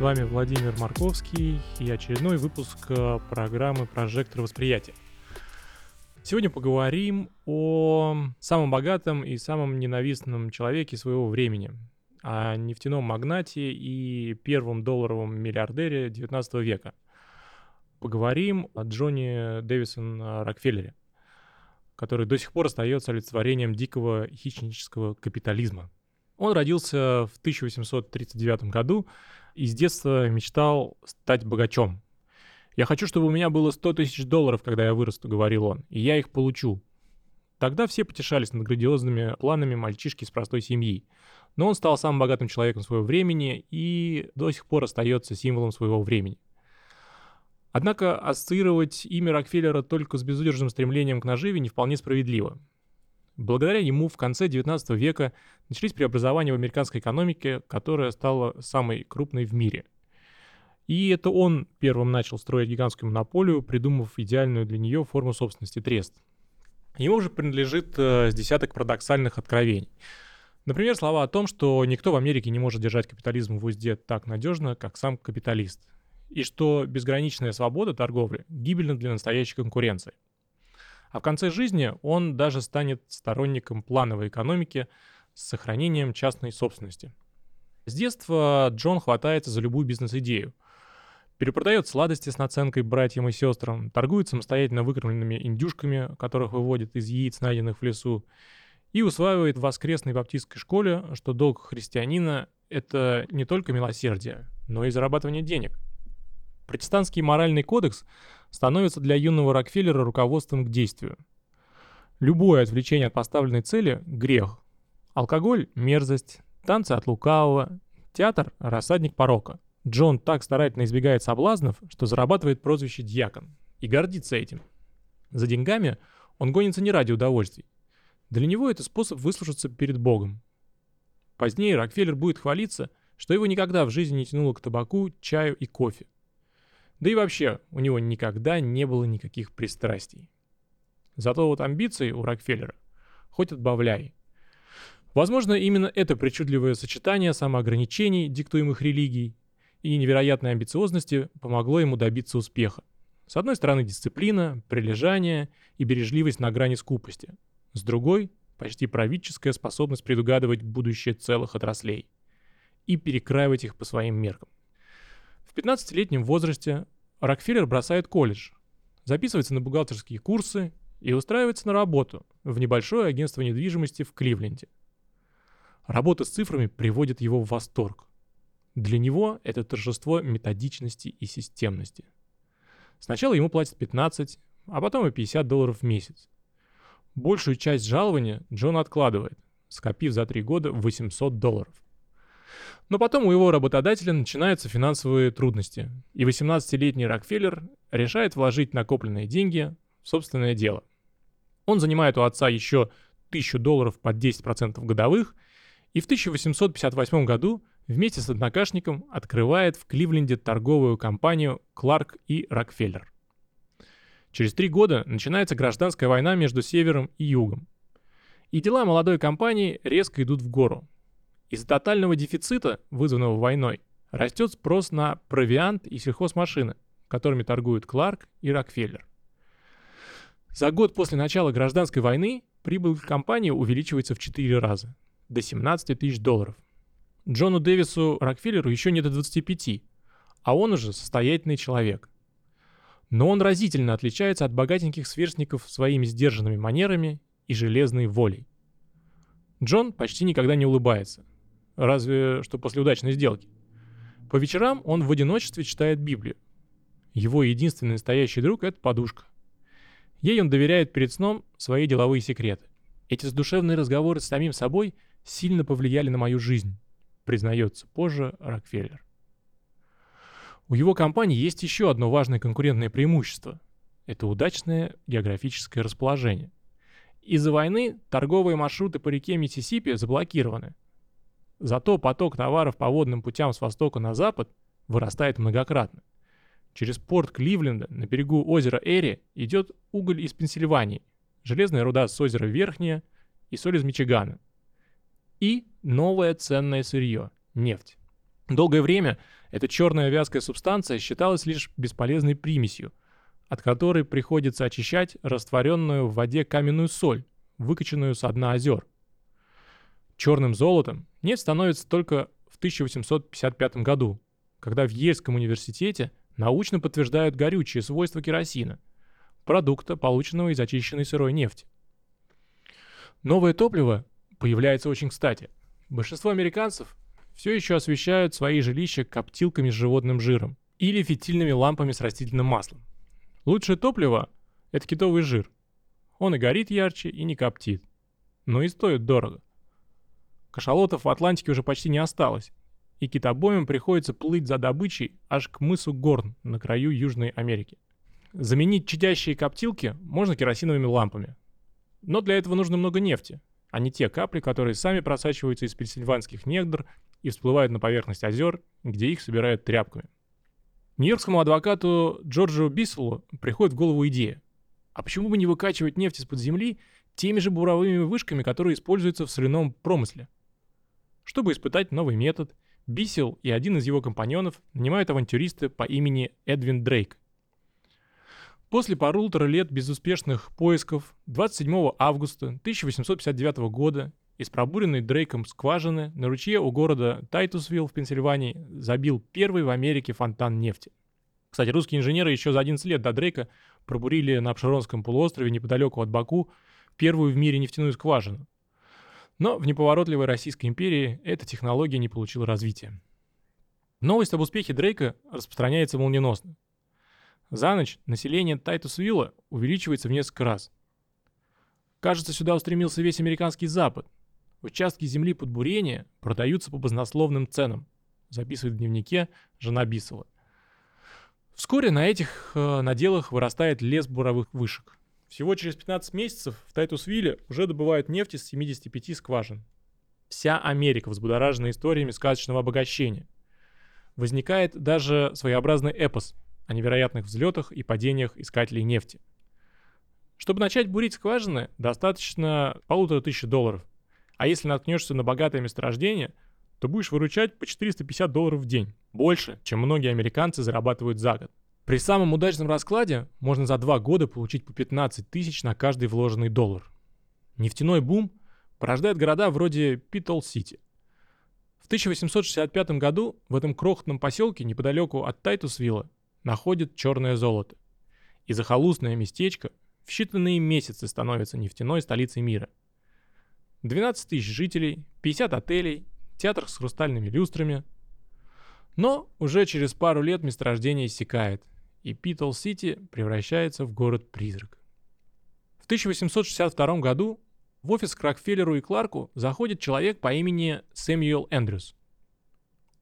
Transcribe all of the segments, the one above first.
С вами Владимир Марковский и очередной выпуск э, программы «Прожектор восприятия». Сегодня поговорим о самом богатом и самом ненавистном человеке своего времени, о нефтяном магнате и первом долларовом миллиардере 19 века. Поговорим о Джонни Дэвисон Рокфеллере, который до сих пор остается олицетворением дикого хищнического капитализма. Он родился в 1839 году и с детства мечтал стать богачом. «Я хочу, чтобы у меня было 100 тысяч долларов, когда я вырасту», — говорил он, — «и я их получу». Тогда все потешались над грандиозными планами мальчишки из простой семьи. Но он стал самым богатым человеком своего времени и до сих пор остается символом своего времени. Однако ассоциировать имя Рокфеллера только с безудержным стремлением к наживе не вполне справедливо. Благодаря ему в конце 19 века начались преобразования в американской экономике, которая стала самой крупной в мире. И это он первым начал строить гигантскую монополию, придумав идеальную для нее форму собственности трест. Ему уже принадлежит э, с десяток парадоксальных откровений. Например, слова о том, что никто в Америке не может держать капитализм в узде так надежно, как сам капиталист, и что безграничная свобода торговли гибельна для настоящей конкуренции. А в конце жизни он даже станет сторонником плановой экономики с сохранением частной собственности. С детства Джон хватается за любую бизнес-идею. Перепродает сладости с наценкой братьям и сестрам, торгует самостоятельно выкормленными индюшками, которых выводит из яиц, найденных в лесу, и усваивает в воскресной баптистской школе, что долг христианина – это не только милосердие, но и зарабатывание денег. Протестантский моральный кодекс становится для юного Рокфеллера руководством к действию. Любое отвлечение от поставленной цели – грех. Алкоголь – мерзость, танцы от лукавого, театр – рассадник порока. Джон так старательно избегает соблазнов, что зарабатывает прозвище «дьякон» и гордится этим. За деньгами он гонится не ради удовольствий. Для него это способ выслушаться перед Богом. Позднее Рокфеллер будет хвалиться, что его никогда в жизни не тянуло к табаку, чаю и кофе – да и вообще, у него никогда не было никаких пристрастий. Зато вот амбиции у Рокфеллера хоть отбавляй. Возможно, именно это причудливое сочетание самоограничений, диктуемых религией, и невероятной амбициозности помогло ему добиться успеха. С одной стороны дисциплина, прилежание и бережливость на грани скупости. С другой – почти правительская способность предугадывать будущее целых отраслей и перекраивать их по своим меркам. В 15-летнем возрасте Рокфеллер бросает колледж, записывается на бухгалтерские курсы и устраивается на работу в небольшое агентство недвижимости в Кливленде. Работа с цифрами приводит его в восторг. Для него это торжество методичности и системности. Сначала ему платят 15, а потом и 50 долларов в месяц. Большую часть жалования Джон откладывает, скопив за три года 800 долларов. Но потом у его работодателя начинаются финансовые трудности, и 18-летний Рокфеллер решает вложить накопленные деньги в собственное дело. Он занимает у отца еще 1000 долларов под 10% годовых, и в 1858 году вместе с однокашником открывает в Кливленде торговую компанию Кларк и Рокфеллер. Через три года начинается гражданская война между Севером и Югом. И дела молодой компании резко идут в гору – из-за тотального дефицита, вызванного войной, растет спрос на провиант и сельхозмашины, которыми торгуют Кларк и Рокфеллер. За год после начала гражданской войны прибыль компании увеличивается в 4 раза, до 17 тысяч долларов. Джону Дэвису Рокфеллеру еще не до 25, а он уже состоятельный человек. Но он разительно отличается от богатеньких сверстников своими сдержанными манерами и железной волей. Джон почти никогда не улыбается, разве что после удачной сделки. По вечерам он в одиночестве читает Библию. Его единственный настоящий друг — это подушка. Ей он доверяет перед сном свои деловые секреты. Эти задушевные разговоры с самим собой сильно повлияли на мою жизнь, признается позже Рокфеллер. У его компании есть еще одно важное конкурентное преимущество. это удачное географическое расположение. Из-за войны торговые маршруты по реке Миссисипи заблокированы. Зато поток товаров по водным путям с востока на запад вырастает многократно. Через порт Кливленда на берегу озера Эри идет уголь из Пенсильвании, железная руда с озера Верхняя и соль из Мичигана. И новое ценное сырье – нефть. Долгое время эта черная вязкая субстанция считалась лишь бесполезной примесью, от которой приходится очищать растворенную в воде каменную соль, выкачанную со дна озер. Черным золотом нефть становится только в 1855 году, когда в Ельском университете научно подтверждают горючие свойства керосина, продукта, полученного из очищенной сырой нефти. Новое топливо появляется очень кстати. Большинство американцев все еще освещают свои жилища коптилками с животным жиром или фитильными лампами с растительным маслом. Лучшее топливо – это китовый жир. Он и горит ярче, и не коптит. Но и стоит дорого. Кашалотов в Атлантике уже почти не осталось, и китобоям приходится плыть за добычей аж к мысу Горн на краю Южной Америки. Заменить чадящие коптилки можно керосиновыми лампами. Но для этого нужно много нефти, а не те капли, которые сами просачиваются из пенсильванских недр и всплывают на поверхность озер, где их собирают тряпками. Нью-Йоркскому адвокату Джорджу Бисселу приходит в голову идея. А почему бы не выкачивать нефть из-под земли теми же буровыми вышками, которые используются в соляном промысле? Чтобы испытать новый метод, Бисел и один из его компаньонов нанимают авантюриста по имени Эдвин Дрейк. После полутора лет безуспешных поисков 27 августа 1859 года из пробуренной Дрейком скважины на ручье у города Тайтусвилл в Пенсильвании забил первый в Америке фонтан нефти. Кстати, русские инженеры еще за 11 лет до Дрейка пробурили на Обширонском полуострове неподалеку от Баку первую в мире нефтяную скважину. Но в неповоротливой Российской империи эта технология не получила развития. Новость об успехе Дрейка распространяется молниеносно. За ночь население Тайтусвилла увеличивается в несколько раз. Кажется, сюда устремился весь американский Запад – Участки земли под бурение продаются по баснословным ценам, записывает в дневнике жена Бисова. Вскоре на этих э, наделах вырастает лес буровых вышек. Всего через 15 месяцев в Тайтусвилле уже добывают нефть из 75 скважин. Вся Америка взбудоражена историями сказочного обогащения. Возникает даже своеобразный эпос о невероятных взлетах и падениях искателей нефти. Чтобы начать бурить скважины, достаточно полутора тысяч долларов. А если наткнешься на богатое месторождение, то будешь выручать по 450 долларов в день. Больше, чем многие американцы зарабатывают за год. При самом удачном раскладе можно за два года получить по 15 тысяч на каждый вложенный доллар. Нефтяной бум порождает города вроде Питол-Сити. В 1865 году в этом крохотном поселке неподалеку от Тайтусвилла находят черное золото. И захолустное местечко в считанные месяцы становится нефтяной столицей мира – 12 тысяч жителей, 50 отелей, театр с хрустальными люстрами. Но уже через пару лет месторождение иссякает, и Питл-Сити превращается в город-призрак. В 1862 году в офис к Рокфеллеру и Кларку заходит человек по имени Сэмюэл Эндрюс.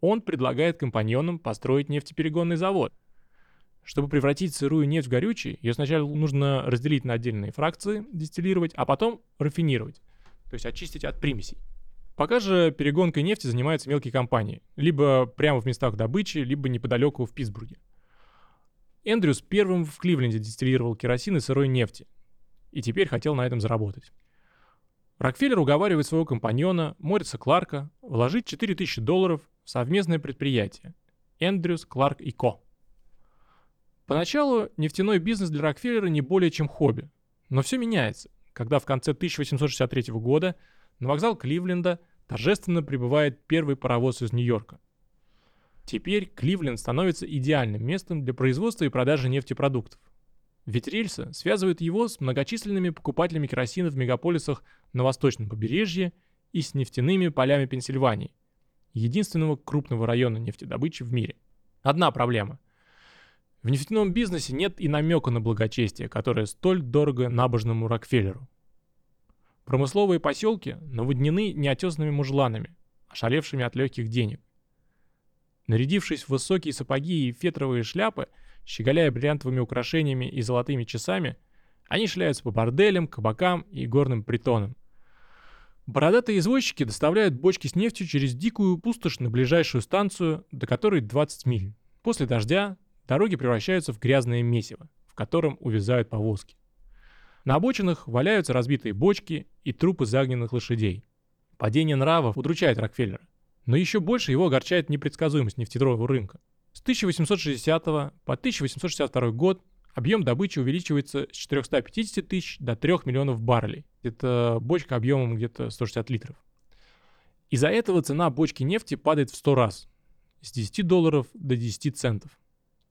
Он предлагает компаньонам построить нефтеперегонный завод. Чтобы превратить сырую нефть в горючий, ее сначала нужно разделить на отдельные фракции, дистиллировать, а потом рафинировать то есть очистить от примесей. Пока же перегонкой нефти занимаются мелкие компании, либо прямо в местах добычи, либо неподалеку в Питтсбурге. Эндрюс первым в Кливленде дистиллировал керосин и сырой нефти, и теперь хотел на этом заработать. Рокфеллер уговаривает своего компаньона Мориса Кларка вложить 4000 долларов в совместное предприятие Эндрюс, Кларк и Ко. Поначалу нефтяной бизнес для Рокфеллера не более чем хобби, но все меняется когда в конце 1863 года на вокзал Кливленда торжественно прибывает первый паровоз из Нью-Йорка. Теперь Кливленд становится идеальным местом для производства и продажи нефтепродуктов. Ведь рельсы связывают его с многочисленными покупателями керосина в мегаполисах на восточном побережье и с нефтяными полями Пенсильвании, единственного крупного района нефтедобычи в мире. Одна проблема. В нефтяном бизнесе нет и намека на благочестие, которое столь дорого набожному Рокфеллеру. Промысловые поселки наводнены неотесными мужланами, ошалевшими от легких денег. Нарядившись в высокие сапоги и фетровые шляпы, щеголяя бриллиантовыми украшениями и золотыми часами, они шляются по борделям, кабакам и горным притонам. Бородатые извозчики доставляют бочки с нефтью через дикую пустошь на ближайшую станцию, до которой 20 миль. После дождя дороги превращаются в грязное месиво, в котором увязают повозки. На обочинах валяются разбитые бочки и трупы загненных лошадей. Падение нравов удручает Рокфеллера. Но еще больше его огорчает непредсказуемость нефтяного рынка. С 1860 по 1862 год объем добычи увеличивается с 450 тысяч до 3 миллионов баррелей. Это бочка объемом где-то 160 литров. Из-за этого цена бочки нефти падает в 100 раз. С 10 долларов до 10 центов.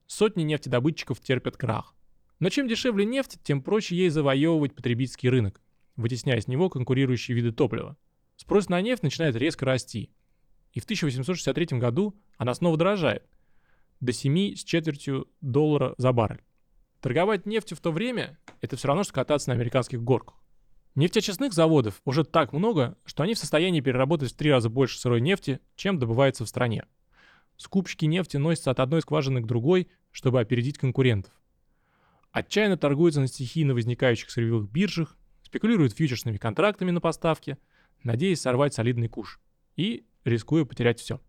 Сотни нефтедобытчиков терпят крах. Но чем дешевле нефть, тем проще ей завоевывать потребительский рынок, вытесняя с него конкурирующие виды топлива. Спрос на нефть начинает резко расти. И в 1863 году она снова дорожает до 7 с четвертью доллара за баррель. Торговать нефтью в то время – это все равно, что кататься на американских горках. Нефтеочистных заводов уже так много, что они в состоянии переработать в три раза больше сырой нефти, чем добывается в стране. Скупщики нефти носятся от одной скважины к другой, чтобы опередить конкурентов. Отчаянно торгуются на стихийно возникающих сырьевых биржах, спекулируют фьючерсными контрактами на поставки, надеясь сорвать солидный куш и рискуя потерять все.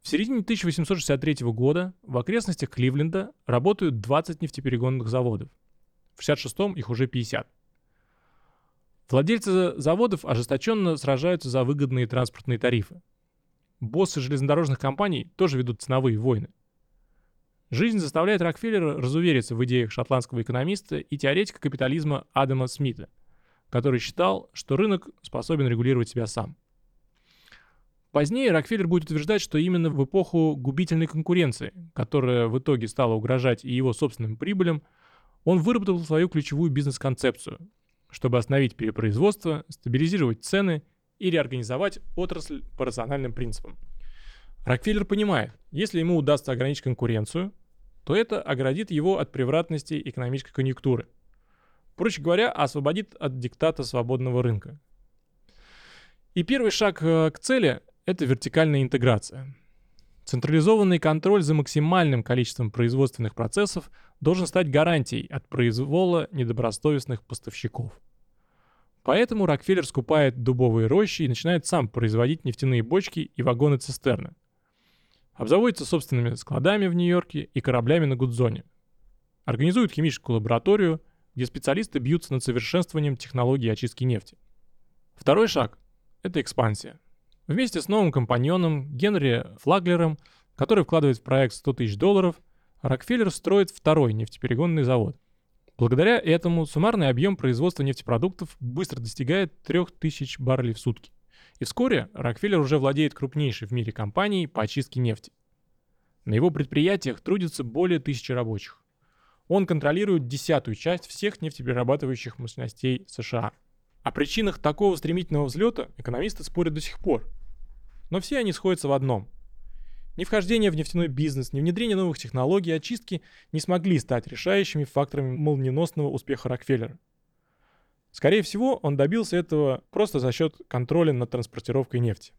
В середине 1863 года в окрестностях Кливленда работают 20 нефтеперегонных заводов. В 66-м их уже 50. Владельцы заводов ожесточенно сражаются за выгодные транспортные тарифы. Боссы железнодорожных компаний тоже ведут ценовые войны. Жизнь заставляет Рокфеллера разувериться в идеях шотландского экономиста и теоретика капитализма Адама Смита, который считал, что рынок способен регулировать себя сам. Позднее Рокфеллер будет утверждать, что именно в эпоху губительной конкуренции, которая в итоге стала угрожать и его собственным прибылям, он выработал свою ключевую бизнес-концепцию, чтобы остановить перепроизводство, стабилизировать цены и реорганизовать отрасль по рациональным принципам. Рокфеллер понимает, если ему удастся ограничить конкуренцию, то это оградит его от превратности экономической конъюнктуры. Проще говоря, освободит от диктата свободного рынка. И первый шаг э, к цели – это вертикальная интеграция. Централизованный контроль за максимальным количеством производственных процессов должен стать гарантией от произвола недобросовестных поставщиков. Поэтому Рокфеллер скупает дубовые рощи и начинает сам производить нефтяные бочки и вагоны-цистерны. Обзаводится собственными складами в Нью-Йорке и кораблями на Гудзоне. Организует химическую лабораторию, где специалисты бьются над совершенствованием технологии очистки нефти. Второй шаг – это экспансия. Вместе с новым компаньоном Генри Флаглером, который вкладывает в проект 100 тысяч долларов, Рокфеллер строит второй нефтеперегонный завод. Благодаря этому суммарный объем производства нефтепродуктов быстро достигает 3000 баррелей в сутки. И вскоре Рокфеллер уже владеет крупнейшей в мире компанией по очистке нефти. На его предприятиях трудится более тысячи рабочих. Он контролирует десятую часть всех нефтеперерабатывающих мощностей США. О причинах такого стремительного взлета экономисты спорят до сих пор. Но все они сходятся в одном. Ни вхождение в нефтяной бизнес, ни внедрение новых технологий очистки не смогли стать решающими факторами молниеносного успеха Рокфеллера. Скорее всего, он добился этого просто за счет контроля над транспортировкой нефти.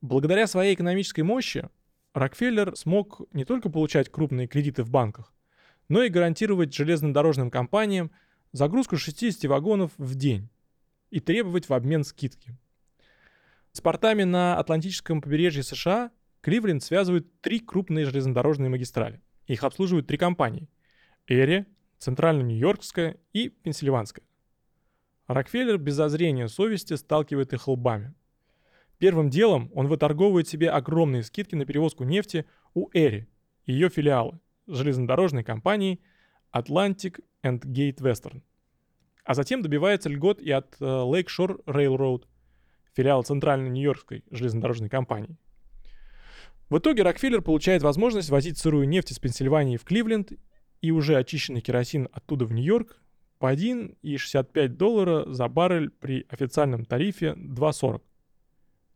Благодаря своей экономической мощи Рокфеллер смог не только получать крупные кредиты в банках, но и гарантировать железнодорожным компаниям загрузку 60 вагонов в день и требовать в обмен скидки. С портами на Атлантическом побережье США Кливленд связывают три крупные железнодорожные магистрали. Их обслуживают три компании – Эри, Центрально-Нью-Йоркская и Пенсильванская. Рокфеллер без зазрения совести сталкивает их лбами. Первым делом он выторговывает себе огромные скидки на перевозку нефти у Эри ее филиалы – железнодорожной компании Atlantic and Gate Western. А затем добивается льгот и от uh, Lakeshore Railroad – филиал Центральной Нью-Йоркской железнодорожной компании. В итоге Рокфеллер получает возможность возить сырую нефть из Пенсильвании в Кливленд и уже очищенный керосин оттуда в Нью-Йорк по 1,65 доллара за баррель при официальном тарифе 2,40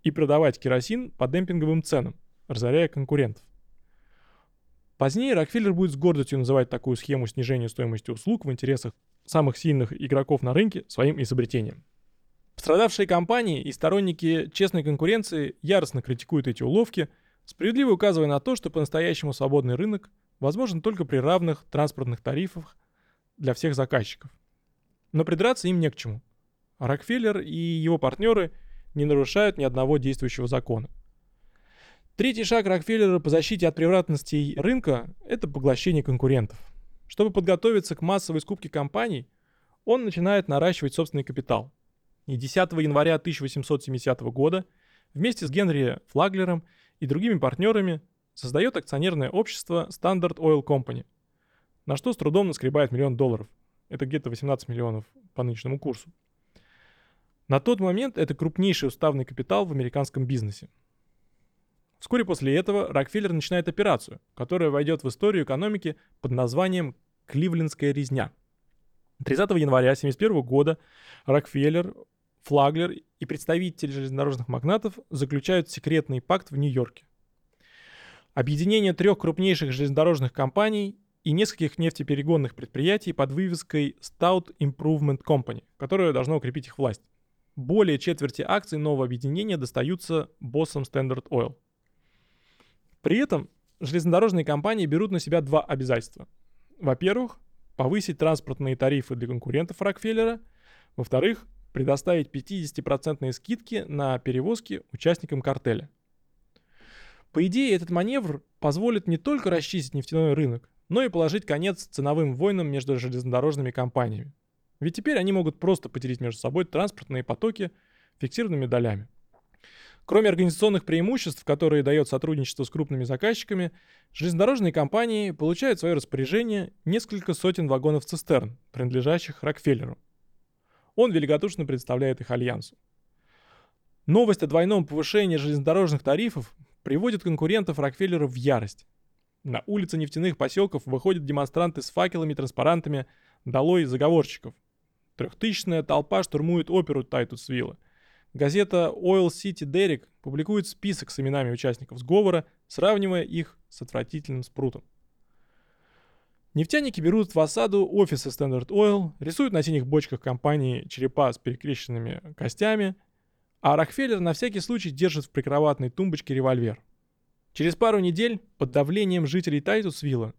и продавать керосин по демпинговым ценам, разоряя конкурентов. Позднее Рокфеллер будет с гордостью называть такую схему снижения стоимости услуг в интересах самых сильных игроков на рынке своим изобретением. Пострадавшие компании и сторонники честной конкуренции яростно критикуют эти уловки, справедливо указывая на то, что по-настоящему свободный рынок возможен только при равных транспортных тарифах для всех заказчиков. Но придраться им не к чему. Рокфеллер и его партнеры не нарушают ни одного действующего закона. Третий шаг Рокфеллера по защите от превратностей рынка – это поглощение конкурентов. Чтобы подготовиться к массовой скупке компаний, он начинает наращивать собственный капитал. И 10 января 1870 года вместе с Генри Флаглером и другими партнерами создает акционерное общество Standard Oil Company, на что с трудом наскребает миллион долларов. Это где-то 18 миллионов по нынешнему курсу. На тот момент это крупнейший уставный капитал в американском бизнесе. Вскоре после этого Рокфеллер начинает операцию, которая войдет в историю экономики под названием «Кливлендская резня». 30 января 1971 года Рокфеллер, Флаглер и представители железнодорожных магнатов заключают секретный пакт в Нью-Йорке. Объединение трех крупнейших железнодорожных компаний и нескольких нефтеперегонных предприятий под вывеской Stout Improvement Company, которое должно укрепить их власть. Более четверти акций нового объединения достаются боссам Standard Oil. При этом железнодорожные компании берут на себя два обязательства. Во-первых, повысить транспортные тарифы для конкурентов Рокфеллера. Во-вторых, предоставить 50% скидки на перевозки участникам картеля. По идее, этот маневр позволит не только расчистить нефтяной рынок, но и положить конец ценовым войнам между железнодорожными компаниями. Ведь теперь они могут просто поделить между собой транспортные потоки фиксированными долями. Кроме организационных преимуществ, которые дает сотрудничество с крупными заказчиками, железнодорожные компании получают в свое распоряжение несколько сотен вагонов-цистерн, принадлежащих Рокфеллеру. Он великодушно представляет их альянсу. Новость о двойном повышении железнодорожных тарифов приводит конкурентов Рокфеллера в ярость. На улицы нефтяных поселков выходят демонстранты с факелами транспарантами «Долой заговорщиков». Трехтысячная толпа штурмует оперу Тайтусвилла – Газета Oil City Derrick публикует список с именами участников сговора, сравнивая их с отвратительным спрутом. Нефтяники берут в осаду офисы Standard Oil, рисуют на синих бочках компании черепа с перекрещенными костями, а Рокфеллер на всякий случай держит в прикроватной тумбочке револьвер. Через пару недель под давлением жителей Тайтусвилла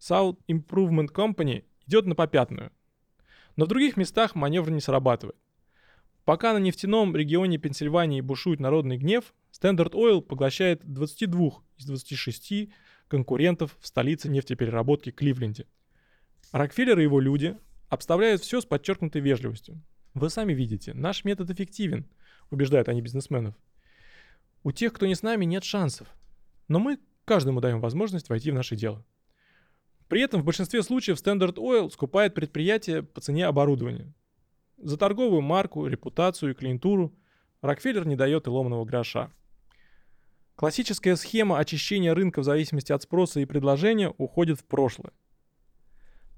South Improvement Company идет на попятную. Но в других местах маневр не срабатывает. Пока на нефтяном регионе Пенсильвании бушует народный гнев, Standard Oil поглощает 22 из 26 конкурентов в столице нефтепереработки Кливленде. Рокфеллер и его люди обставляют все с подчеркнутой вежливостью. Вы сами видите, наш метод эффективен, убеждают они бизнесменов. У тех, кто не с нами, нет шансов. Но мы каждому даем возможность войти в наше дело. При этом в большинстве случаев Standard Oil скупает предприятия по цене оборудования. За торговую марку, репутацию и клиентуру Рокфеллер не дает и ломаного гроша. Классическая схема очищения рынка в зависимости от спроса и предложения уходит в прошлое.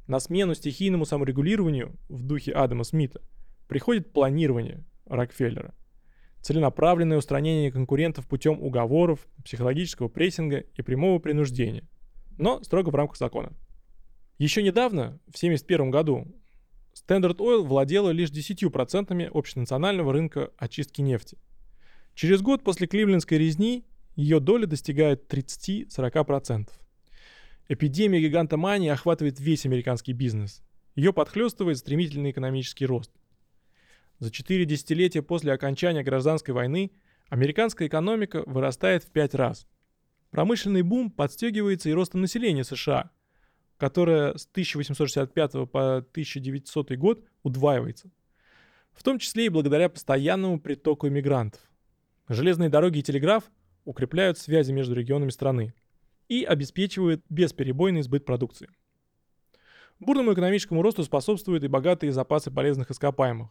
На смену стихийному саморегулированию в духе Адама Смита приходит планирование Рокфеллера. Целенаправленное устранение конкурентов путем уговоров, психологического прессинга и прямого принуждения, но строго в рамках закона. Еще недавно, в 1971 году, Standard Oil владела лишь 10% общенационального рынка очистки нефти. Через год после Кливлендской резни ее доля достигает 30-40%. Эпидемия гигантомании охватывает весь американский бизнес. Ее подхлестывает стремительный экономический рост. За четыре десятилетия после окончания гражданской войны американская экономика вырастает в пять раз. Промышленный бум подстегивается и ростом населения США – которая с 1865 по 1900 год удваивается. В том числе и благодаря постоянному притоку иммигрантов. Железные дороги и телеграф укрепляют связи между регионами страны и обеспечивают бесперебойный сбыт продукции. Бурному экономическому росту способствуют и богатые запасы полезных ископаемых,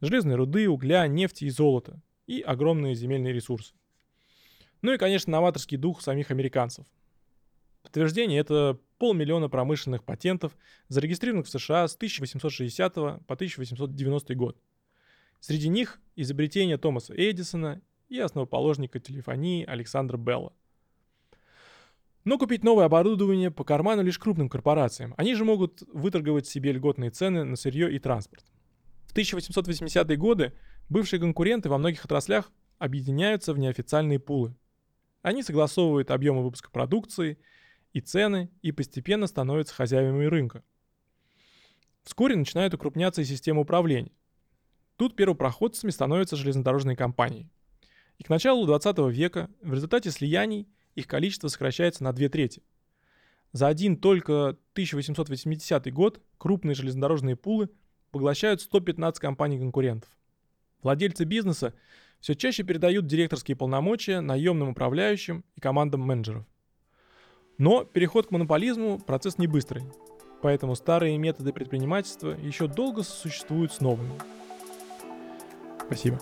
железной руды, угля, нефти и золота, и огромные земельные ресурсы. Ну и, конечно, новаторский дух самих американцев. Подтверждение – это полмиллиона промышленных патентов, зарегистрированных в США с 1860 по 1890 год. Среди них изобретение Томаса Эдисона и основоположника телефонии Александра Белла. Но купить новое оборудование по карману лишь крупным корпорациям. Они же могут выторговать себе льготные цены на сырье и транспорт. В 1880-е годы бывшие конкуренты во многих отраслях объединяются в неофициальные пулы. Они согласовывают объемы выпуска продукции – и цены и постепенно становятся хозяевами рынка. Вскоре начинают укрупняться и системы управления. Тут первопроходцами становятся железнодорожные компании. И к началу 20 века в результате слияний их количество сокращается на две трети. За один только 1880 год крупные железнодорожные пулы поглощают 115 компаний-конкурентов. Владельцы бизнеса все чаще передают директорские полномочия наемным управляющим и командам менеджеров. Но переход к монополизму – процесс не быстрый, поэтому старые методы предпринимательства еще долго существуют с новыми. Спасибо.